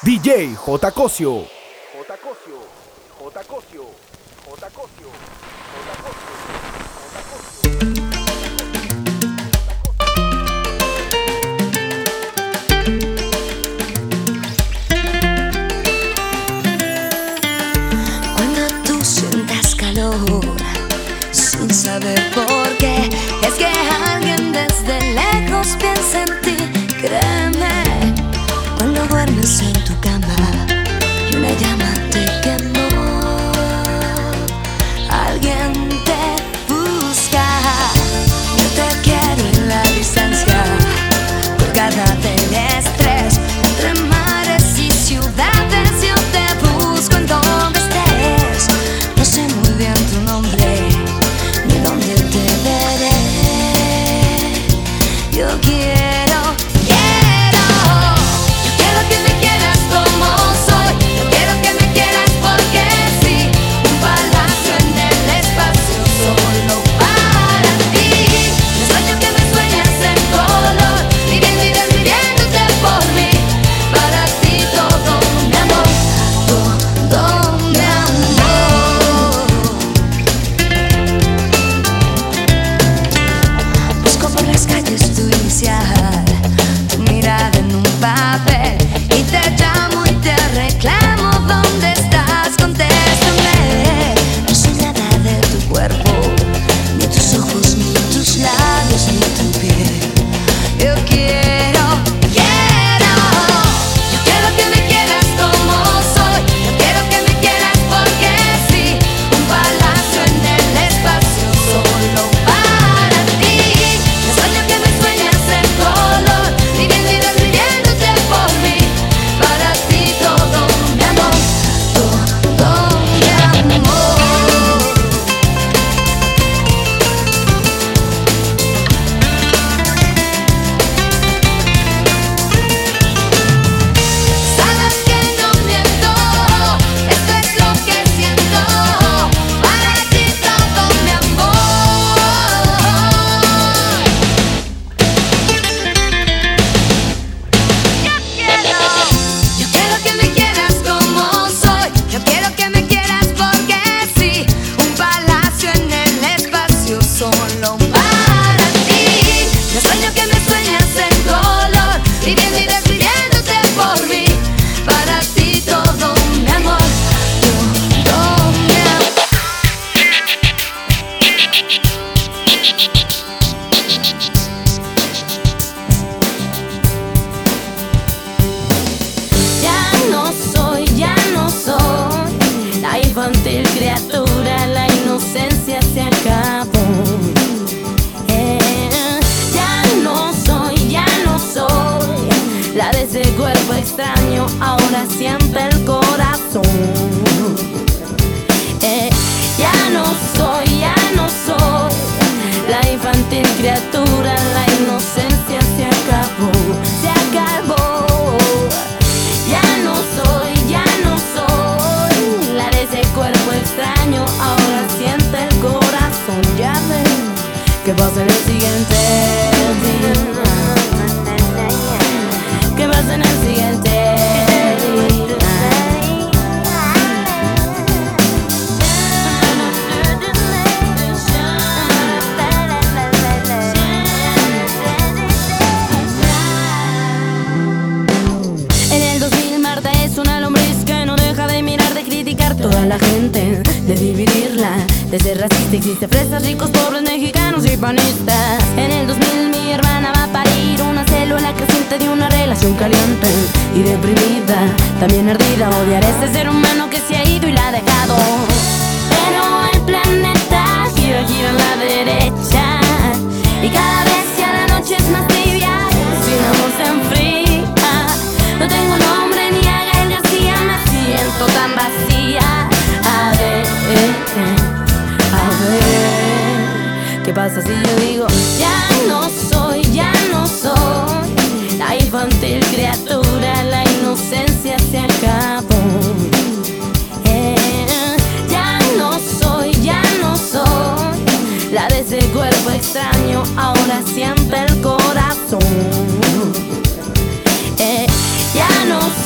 DJ J. Cosio. J. Cosio. J. Cosio. J. Cosio. J. Cosio. J. Cosio. Cuando tú sientas calor sin saber por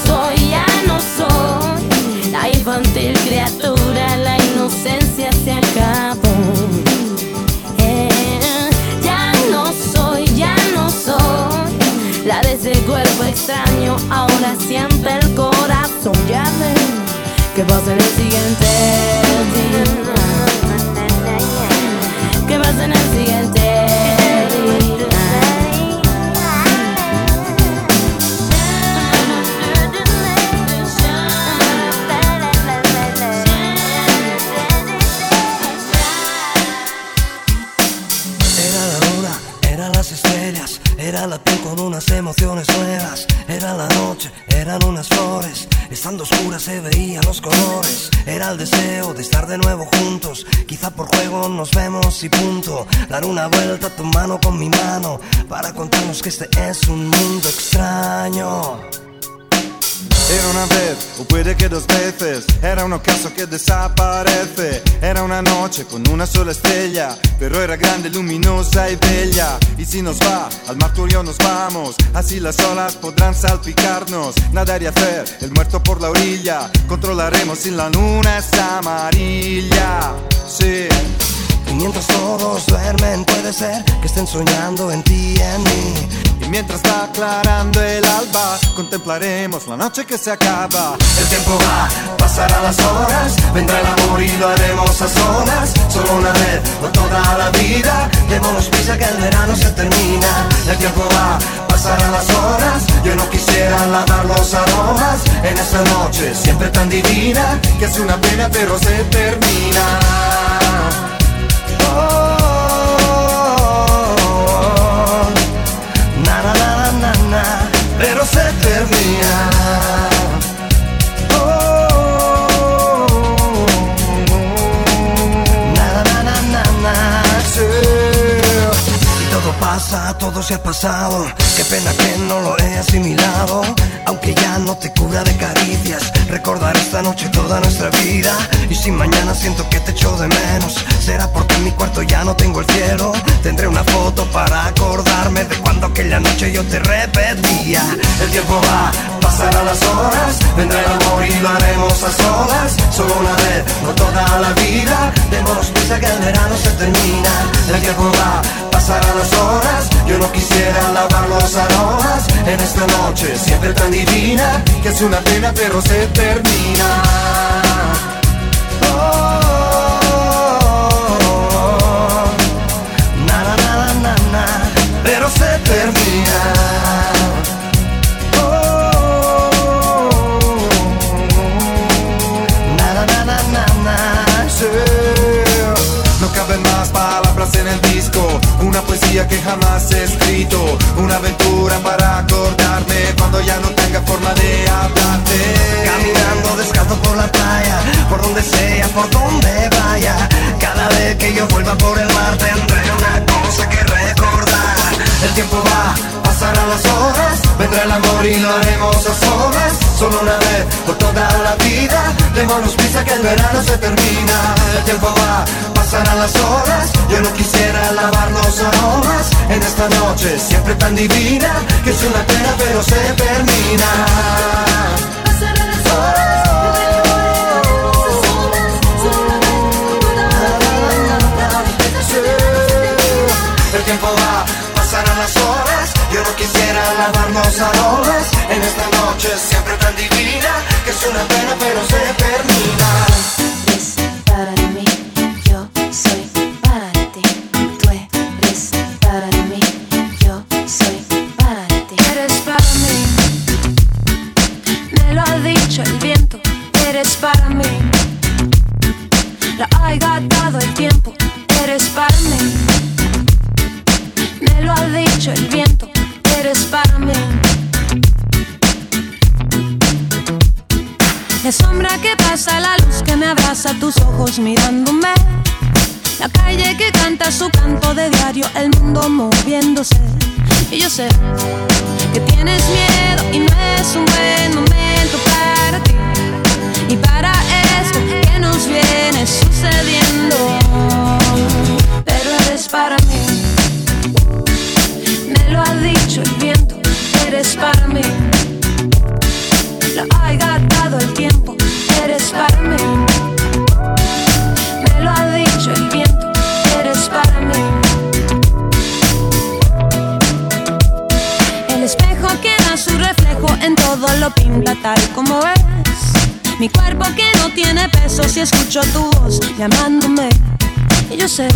soy, ya no soy. La infantil criatura, la inocencia se acabó. Eh, ya no soy, ya no soy. La de ese cuerpo extraño, ahora siente el corazón. Ya ven, que pasa en el siguiente. Desaparece. Era una noche con una sola estrella, pero era grande, luminosa y bella. Y si nos va, al mar tú y yo nos vamos, así las olas podrán salpicarnos. Nadar y hacer el muerto por la orilla, controlaremos si la luna es amarilla. Sí. Y mientras todos duermen, puede ser que estén soñando en ti y en mí. Y mientras va aclarando el alba, contemplaremos la noche que se acaba. El tiempo va, pasarán las horas, vendrá el amor y lo haremos a solas. Solo una vez, no toda la vida, démonos prisa que el verano se termina. El tiempo va, pasarán las horas, yo no quisiera lavar los aromas en esa noche siempre tan divina, que es una pena pero se termina. Pero se termina. Todo se ha pasado. Qué pena que no lo he asimilado. Aunque ya no te cura de caricias, recordar esta noche toda nuestra vida. Y si mañana siento que te echo de menos, será porque en mi cuarto ya no tengo el cielo. Tendré una foto para acordarme de cuando aquella noche yo te repetía. El tiempo va, pasarán las horas, vendrá el amor y lo haremos a solas. Solo una vez, no toda la vida. Démonos prisa que el verano se termina. El tiempo va, pasarán las horas. Yo no quisiera lavar los aromas en esta noche siempre tan divina que es una pena pero se termina. Oh, na, na, na, pero se termina. En el disco, una poesía que jamás he escrito, una aventura para acordarme cuando ya no tenga forma de hablarte. Caminando descalzo por la playa, por donde sea, por donde vaya. Cada vez que yo vuelva por el mar tendré una cosa que recordar. El tiempo va, pasarán las horas, vendrá el amor y lo haremos a solas. Solo una vez por toda la vida, démonos prisa que el verano se termina. El tiempo va, pasarán las horas, yo no quisiera lavar los aromas en esta noche siempre tan divina, que es una pena pero se termina. Pasarán las horas, El tiempo va, pasarán las horas. Yo no quisiera lavar los aromas en esta noche siempre es una pena pero se termina. Abraza, tus ojos mirándome. La calle que canta su canto de diario, el mundo moviéndose. Y yo sé que tienes miedo y no es un buen momento para ti. Y para esto que nos viene sucediendo. Pero eres para mí. Me lo ha dicho el viento, eres para mí. Lo ha gastado el tiempo, tal como es. Mi cuerpo que no tiene peso si escucho tu voz llamándome. Y yo sé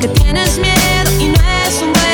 que tienes miedo y no es un buen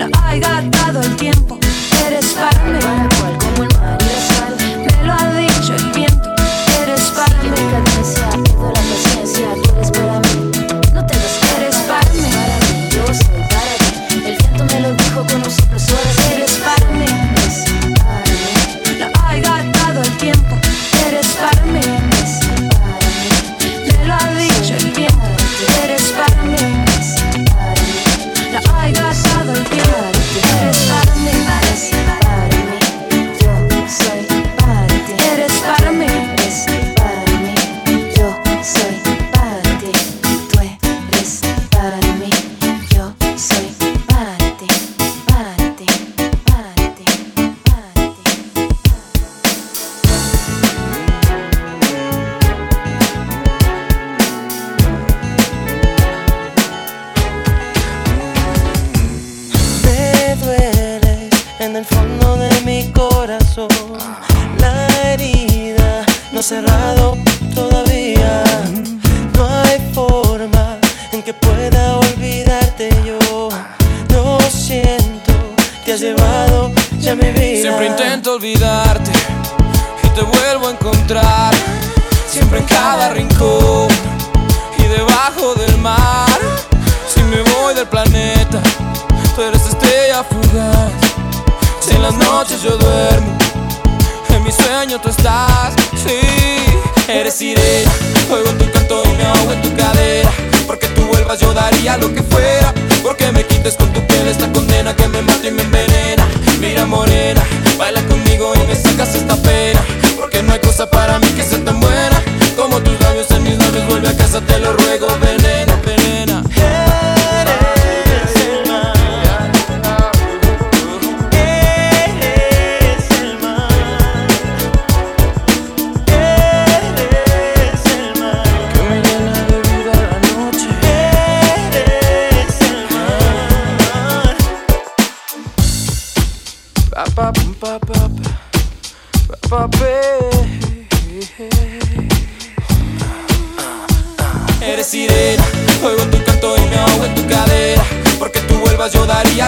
Lo ha gastado el tiempo, eres para mí. Me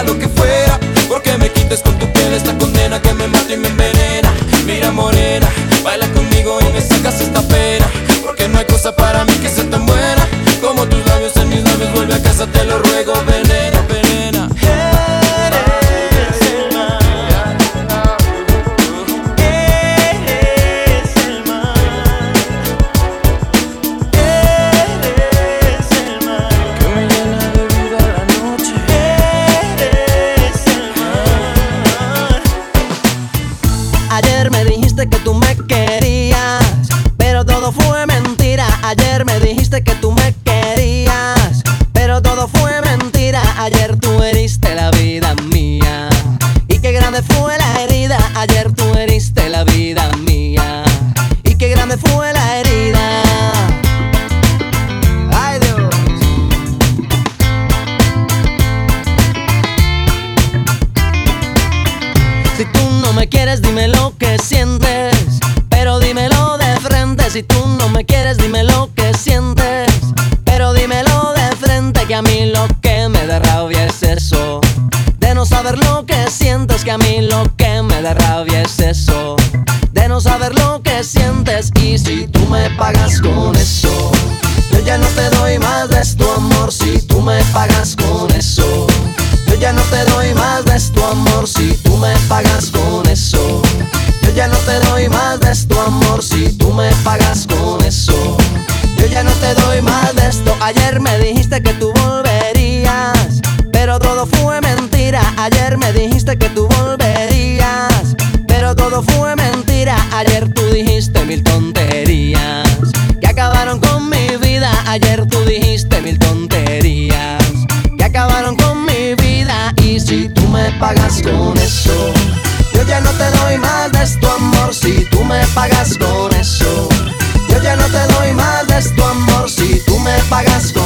lo que fuera. pagas con eso. Yo ya no te doy más de tu amor si tú me pagas con eso. Yo ya no te doy más de tu amor si tú me pagas con eso. Yo ya no te doy más de tu amor si tú me pagas con eso. Yo ya no te doy más de esto. Ayer me dijiste que tú volverías, pero todo fue mentira. Ayer me dijiste que tú es tu amor si tú me pagas con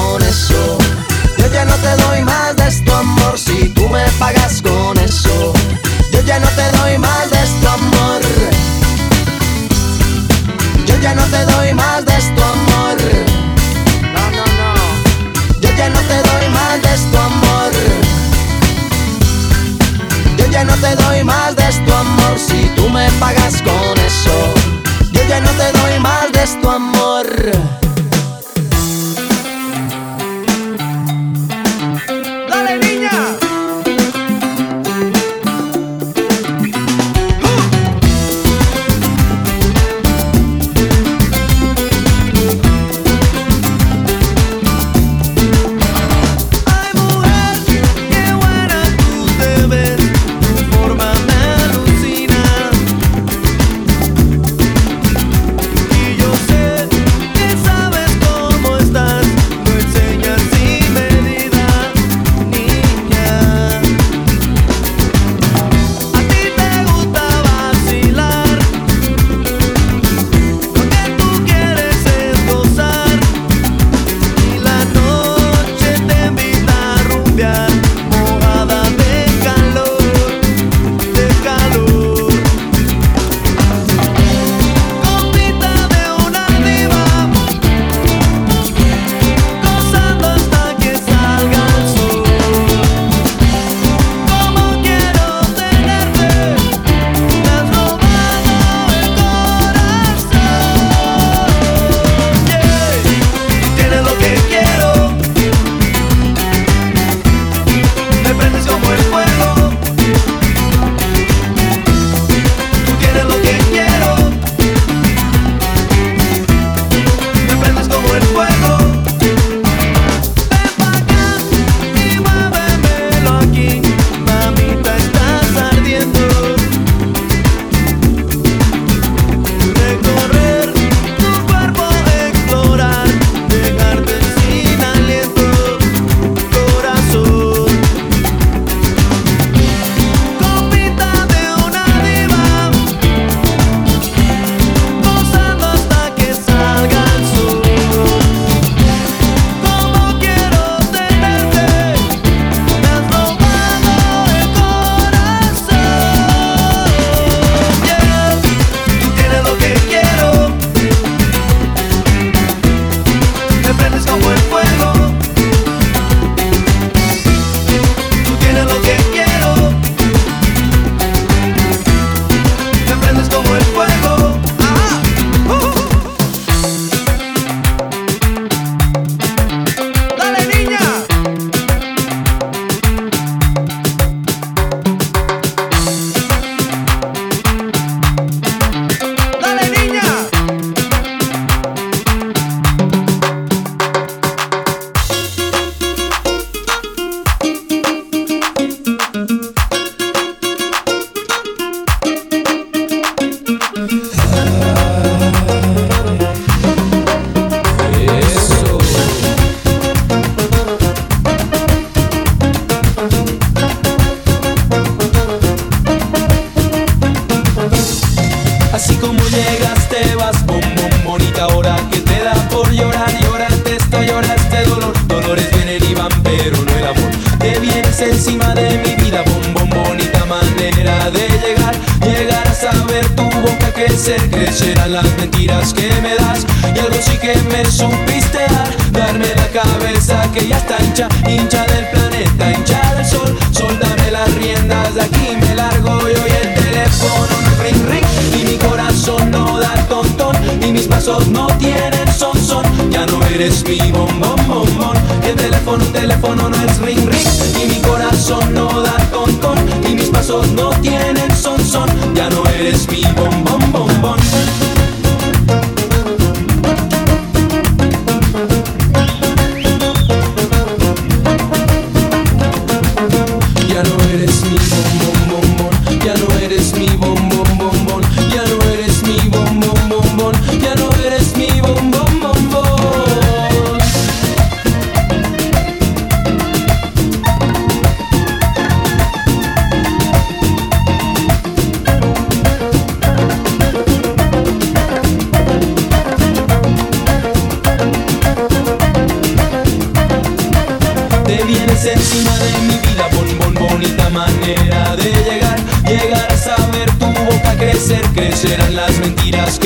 ya no eres mi bombón, bombón. el teléfono, un teléfono no es ring, ring. Y mi corazón no da con, con. Y mis pasos no tienen son, son. Ya no eres mi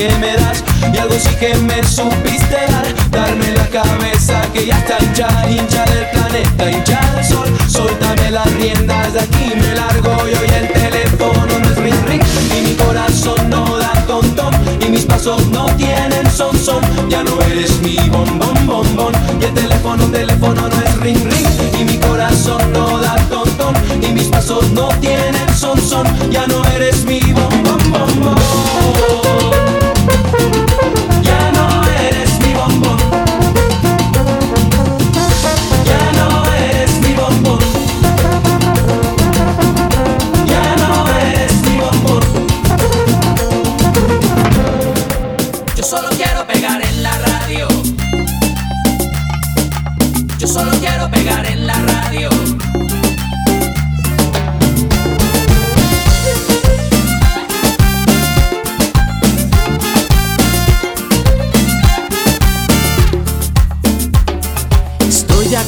que me das. Y algo sí que me supiste dar, darme la cabeza que ya está hincha, hincha del planeta, hincha del sol. Soltame las riendas de aquí, me largo y hoy el teléfono no es ring ring. Y mi corazón no da ton ton, y mis pasos no tienen son son. Ya no eres mi bom bom bom bom, y el teléfono, teléfono no es ring ring. Y mi corazón no da ton ton, y mis pasos no tienen son son. Ya no eres mi mi bombón. Mi bombón. Yo solo quiero pegar en la radio.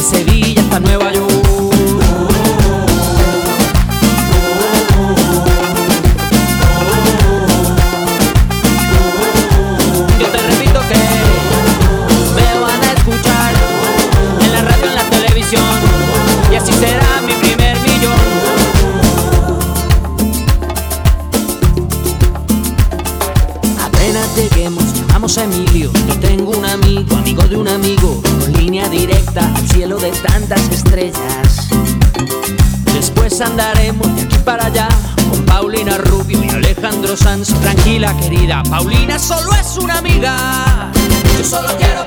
Sevilla hasta Nueva York. Paulina solo es una amiga. Yo solo quiero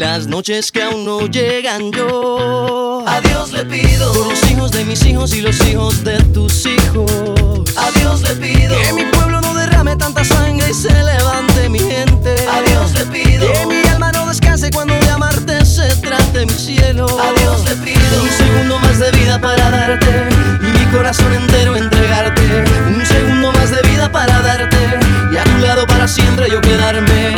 las noches que aún no llegan yo. A Dios le pido por los hijos de mis hijos y los hijos de tus hijos. A Dios le pido que mi pueblo no derrame tanta sangre y se levante mi gente. A Dios le pido que mi alma no descanse cuando de amarte se trate mi cielo. A Dios le pido un segundo más de vida para darte y mi corazón entero entregarte. Un segundo más de vida para darte y a tu lado para siempre yo quedarme.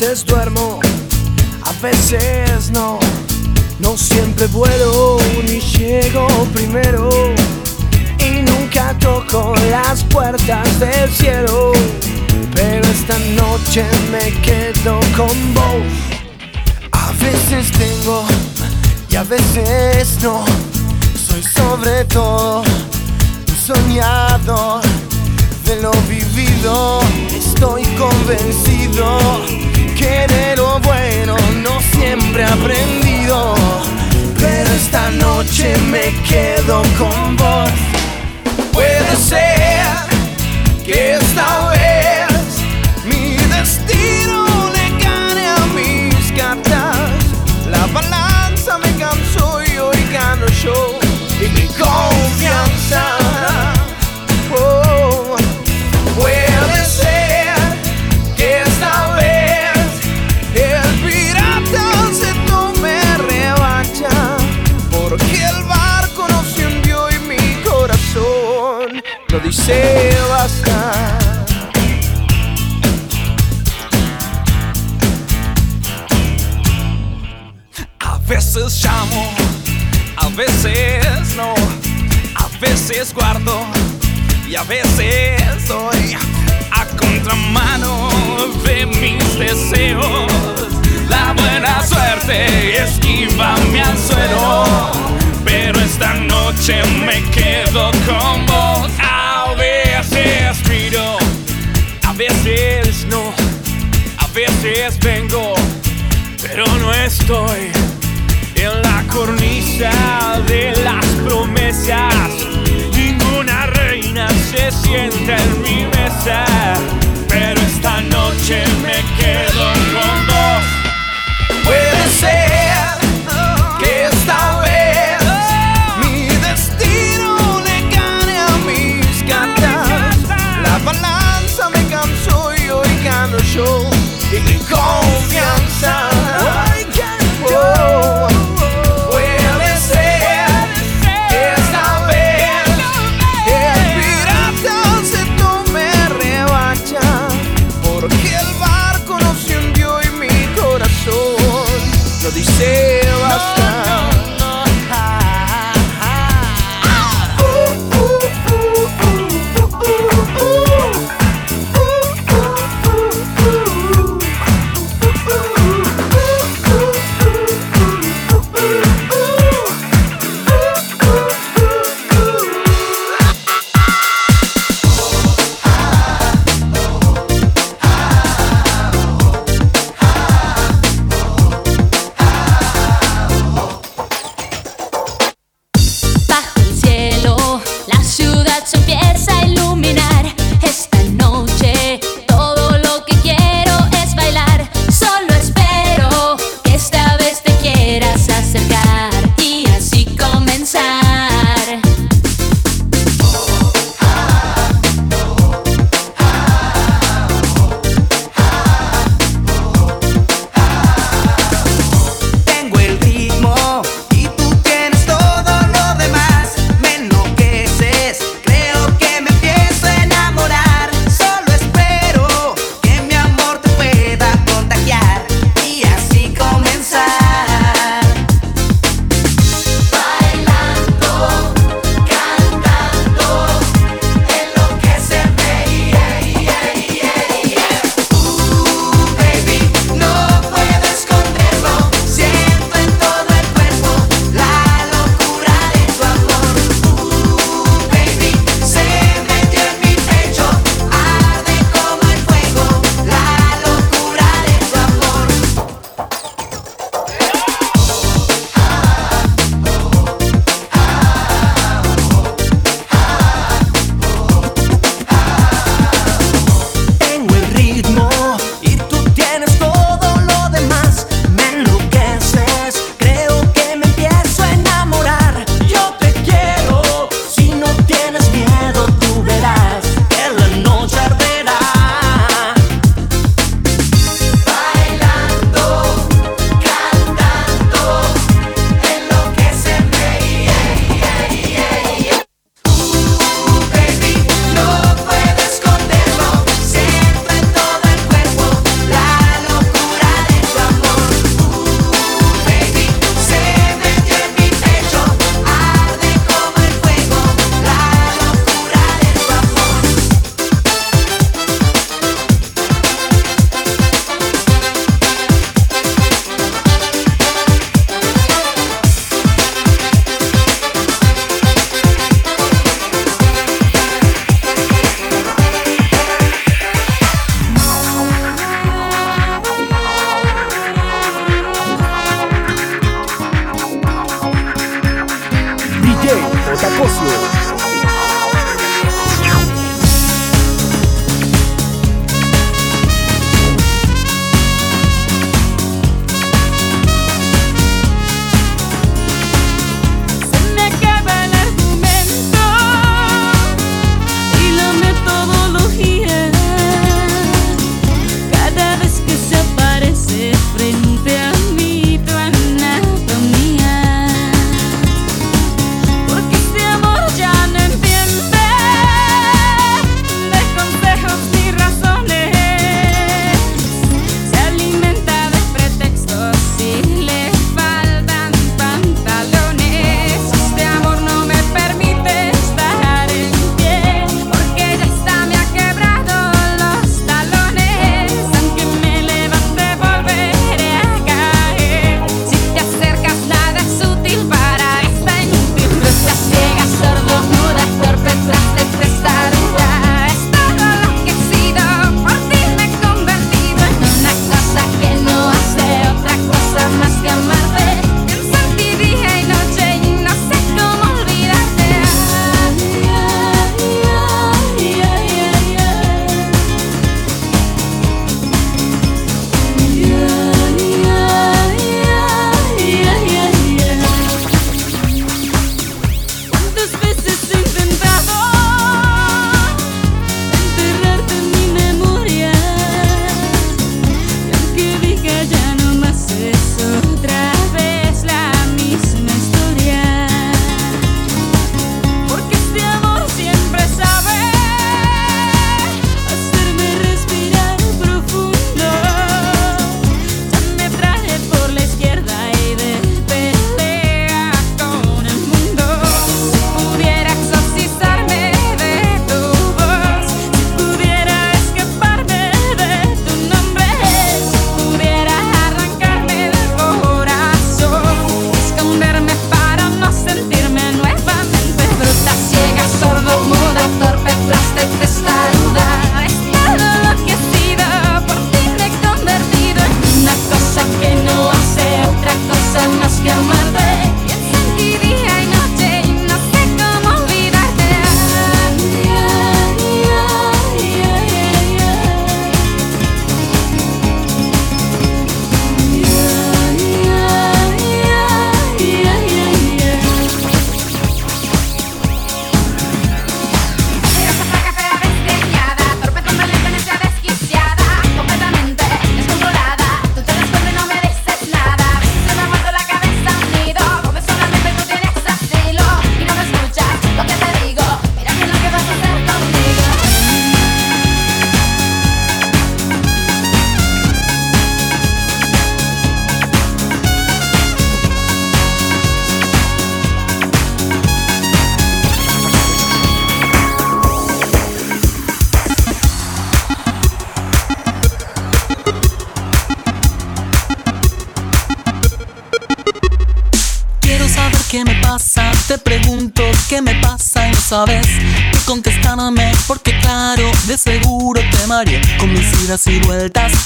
veces duermo, a veces no. No siempre vuelo ni llego primero. Y nunca toco las puertas del cielo. Pero esta noche me quedo con vos. A veces tengo y a veces no. Soy sobre todo un soñador de lo vivido. Estoy convencido que lo bueno no siempre he aprendido. Pero esta noche me quedo con vos. Puede ser que esta vez dice basta. A veces llamo, a veces no, a veces guardo y a veces doy a contramano de mis deseos. La buena suerte esquiva mi anzuelo, pero esta noche me quedo con vos. A veces no, a veces vengo pero no estoy en la cornisa de las promesas. Ninguna reina se sienta en mi mesa, pero esta noche me quedo con vos. Puede ser yo y mi confianza.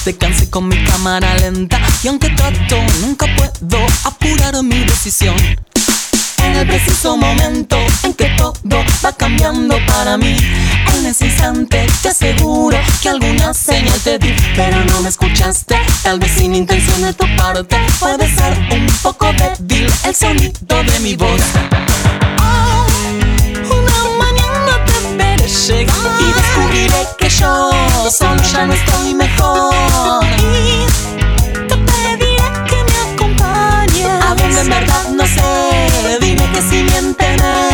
Te cansé con mi cámara lenta y aunque trato nunca puedo apurar mi decisión. En el preciso momento en que todo va cambiando para mí, en ese te aseguro que alguna señal te di, pero no me escuchaste, tal vez sin intención de tu parte, puede ser un poco débil el sonido de mi voz. Y descubriré que yo solo ya no estoy mejor. Y te pediré que me acompañes a donde en verdad no sé. Dime que si miénteme.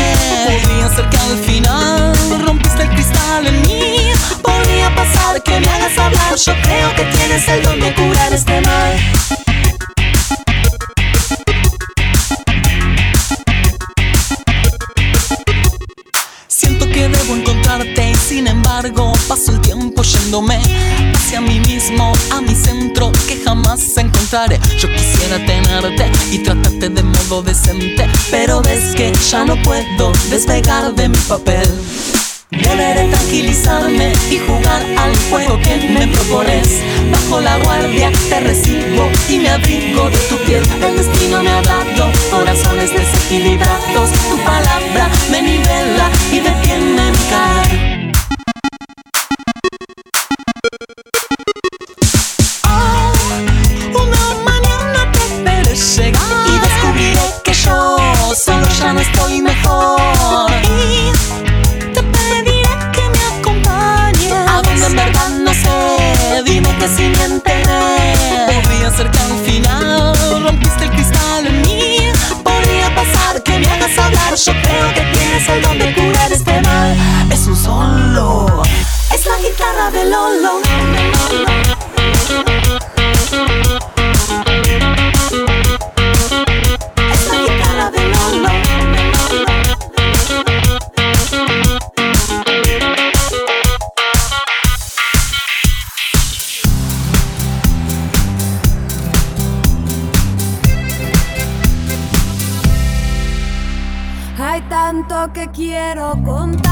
Podría ser que al final rompiste el cristal en mí. Podría pasar que me hagas hablar. Yo creo que tienes el don de curar este mal. y sin embargo paso el tiempo yéndome hacia mí mismo, a mi centro que jamás encontraré. Yo quisiera tenerte y tratarte de modo decente, pero ves que ya no puedo despegar de mi papel. Deberé tranquilizarme y jugar al juego que me propones. Bajo la guardia te recibo y me abrigo de tu piel. El destino me ha dado corazones desequilibrados. Tu palabra me nivela y detiene mi cara. Yo creo que tienes el don de curar este mal. Es un solo. Es la guitarra de Lolo. quiero contar.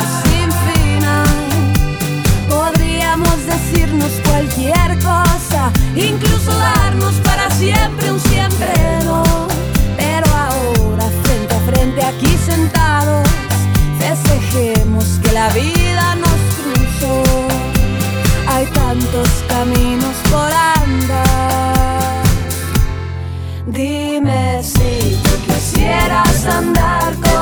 sin final. Podríamos decirnos cualquier cosa, incluso darnos para siempre un siempre no. Pero ahora, frente a frente, aquí sentados, festejemos que la vida nos cruzó. Hay tantos caminos por andar. Dime si tú quisieras andar con